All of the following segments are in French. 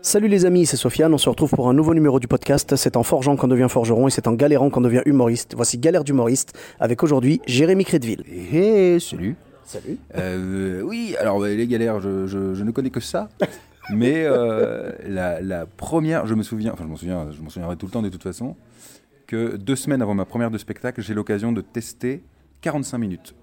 Salut les amis, c'est Sofiane. On se retrouve pour un nouveau numéro du podcast. C'est en forgeant qu'on devient forgeron et c'est en galérant qu'on devient humoriste. Voici Galère d'humoriste avec aujourd'hui Jérémy Crédville. Hé, salut. Salut. Euh, oui, alors bah, les galères, je, je- je ne connais que ça. Mais euh, la, la première, je me souviens, enfin je m'en souviens, je m'en souviendrai tout le temps de toute façon, que deux semaines avant ma première de spectacle, j'ai l'occasion de tester 45 minutes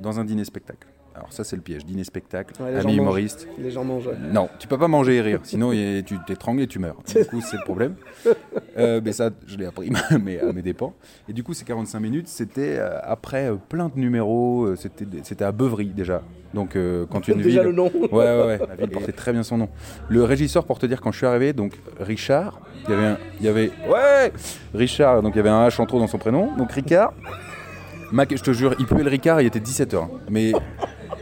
dans un dîner-spectacle. Alors ça c'est le piège, dîner-spectacle, Ouais, les gens ami humoriste. Les gens mangent. Non, tu peux pas manger et rire, sinon tu t'étrangles et tu meurs. Du coup, c'est le problème. Euh, mais ça, je l'ai appris mais à mes dépens. Et du coup, ces 45 minutes, c'était euh, après euh, plein de numéros. C'était à Beuvry déjà. Donc, euh, quand une Déjà ville. le nom. Ouais, ouais, ouais. La ville portait très bien son nom. Le régisseur, pour te dire, quand je suis arrivé, donc Richard, il y avait un. Il y avait, ouais Richard, donc il y avait un H en trop dans son prénom. Donc Ricard. Mac, je te jure, il puait le Ricard, il était 17h. Mais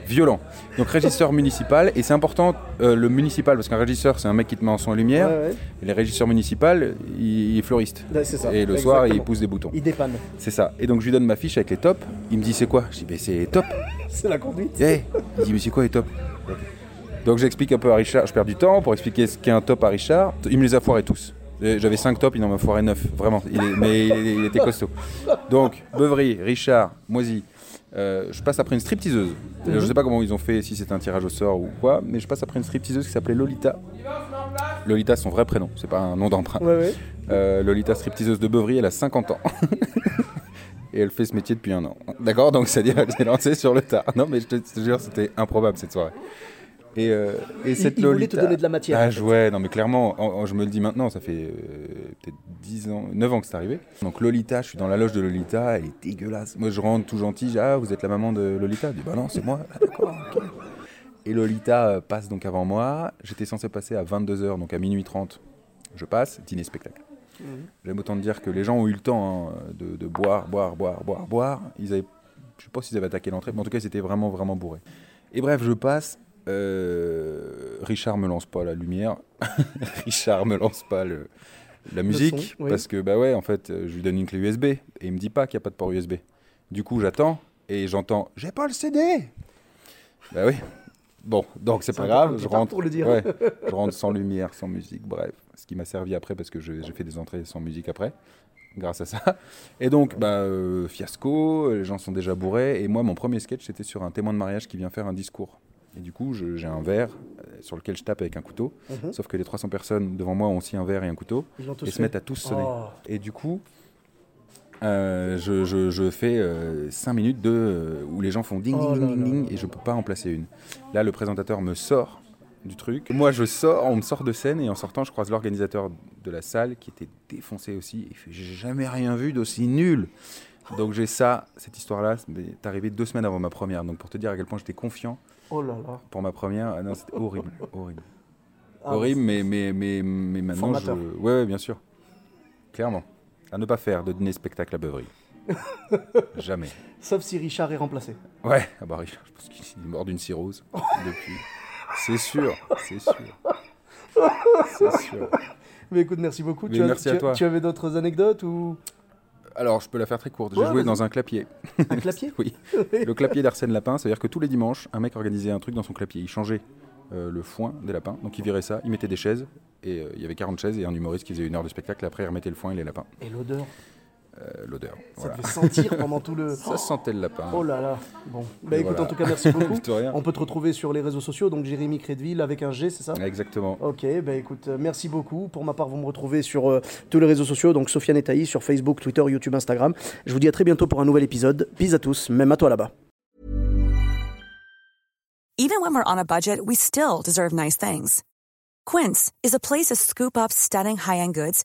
violent. Donc régisseur municipal, et c'est important euh, le municipal, parce qu'un régisseur c'est un mec qui te met en son et lumière, Ouais, ouais. et les régisseurs municipaux, il, il est fleuriste. Ouais, c'est ça. Et le soir, il pousse des boutons. Il dépanne. C'est ça. Et donc je lui donne ma fiche avec les tops, il me dit c'est quoi? Je dis ben c'est top. C'est la conduite. Eh Il dit mais c'est quoi les tops? Donc j'explique un peu à Richard, je perds du temps pour expliquer ce qu'est un top à Richard. Il me les a foirés tous. Euh, J'avais 5 tops, il en m'a foiré 9, vraiment. Il est- mais il, il était costaud. Donc, Beuvry, Richard, Moisy. Euh, je passe après une stripteaseuse. Euh, Je sais pas comment ils ont fait, si c'est un tirage au sort ou quoi, mais je passe après une stripteaseuse qui s'appelait Lolita. Lolita, son vrai prénom, c'est pas un nom d'emprunt. Ouais, ouais. Euh, Lolita, stripteaseuse de Beuvry, elle a 50 ans. Et elle fait ce métier depuis un an. D'accord Donc, c'est-à-dire, elle s'est lancée sur le tard. Non, mais je te, je te jure, c'était improbable cette soirée. Et, euh, et cette il voulait Lolita. te donner de la matière, Ah, en je- fait. ouais, non, mais clairement, en- en- je me le dis maintenant, ça fait euh, peut-être 10 ans, 9 ans que c'est arrivé. Donc, Lolita, je suis dans la loge de Lolita, elle est dégueulasse. Moi, je rentre tout gentil, je dis, ah, vous êtes la maman de Lolita? Je dis, bah non, c'est moi. Ah, d'accord. Et Lolita euh, passe donc avant moi. J'étais censé passer à 22h, donc à minuit 30. Je passe, dîner spectacle. J'aime autant dire que les gens ont eu le temps hein, de, de boire, boire, boire, boire, boire. Ils avaient, je sais pas s'ils avaient attaqué l'entrée, mais en tout cas, c'était vraiment, vraiment bourré. Et bref, je passe. euh, Richard me lance pas la lumière. Richard me lance pas le, la musique. son, oui. Parce que, bah ouais, en fait, euh, je lui donne une clé USB. Et il me dit pas qu'il n'y a pas de port USB. Du coup, j'attends. Et j'entends J'ai pas le CD Bah oui. Bon, donc c'est pas grave. Je rentre. pour le dire. Ouais, je rentre sans lumière, sans musique, bref. Ce qui m'a servi après parce que j'ai fait des entrées sans musique après, grâce à ça. Et donc, bah, euh, fiasco, les gens sont déjà bourrés. Et moi, mon premier sketch, c'était sur un témoin de mariage qui vient faire un discours. Et du coup, j'ai un verre euh, sur lequel je tape avec un couteau. Mhm. Sauf que les 300 personnes devant moi ont aussi un verre et un couteau. Ils Et se mettent à tous sonner. Oh. Et du coup, euh, je, je- je fais 5 minutes de, euh, où les gens font ding Oh ding ding ding là et je peux pas en placer une. Là, le présentateur me sort du truc. Moi, je sors, on me sort de scène et en sortant, je croise l'organisateur de la salle qui était défoncé aussi. Il fait J'ai jamais rien vu d'aussi nul. Donc j'ai ça, cette histoire-là, c'est arrivé deux semaines avant ma première. Donc pour te dire à quel point j'étais confiant Oh là là. pour ma première, ah non, c'était horrible, horrible. Ah, horrible, mais, mais, mais, mais maintenant, je... Formateur. ouais, ouais, bien sûr. Clairement. À ne pas faire de dîner spectacle à Beuvry. Jamais. Sauf si Richard est remplacé. Ouais, ah bah, Richard, je pense qu'il est mort d'une cirrhose depuis. C'est sûr, c'est sûr. C'est sûr. Mais écoute, merci beaucoup. Mais tu, as- merci à tu- toi. tu avais d'autres anecdotes ou Alors, je peux la faire très courte. J'ai Ouais, joué dans un clapier. un clapier Oui. Le clapier d'Arsène Lapin, c'est-à-dire que tous les dimanches, un mec organisait un truc dans son clapier. Il changeait euh, le foin des lapins, donc il virait ça, il mettait des chaises, et euh, il y avait 40 chaises, et un humoriste qui faisait une heure de spectacle, après il remettait le foin et les lapins. Et l'odeur Euh, L'odeur. Ça Voilà. devait sentir pendant tout le. Ça sentait le lapin. Oh là là. Bon. Bah écoute, voilà. en tout cas, merci beaucoup. On peut te retrouver sur les réseaux sociaux, donc Jérémy Crédville avec un G, c'est ça? Exactement. Ok, bah écoute, euh, merci beaucoup. Pour ma part, vous me retrouvez sur euh, tous les réseaux sociaux, donc Sofiane et Taïs, sur Facebook, Twitter, YouTube, Instagram. Je vous dis à très bientôt pour un nouvel épisode. Bis à tous, même à toi là-bas. Even when we're on a budget, we still deserve nice things. Quince is a place to scoop up stunning high-end goods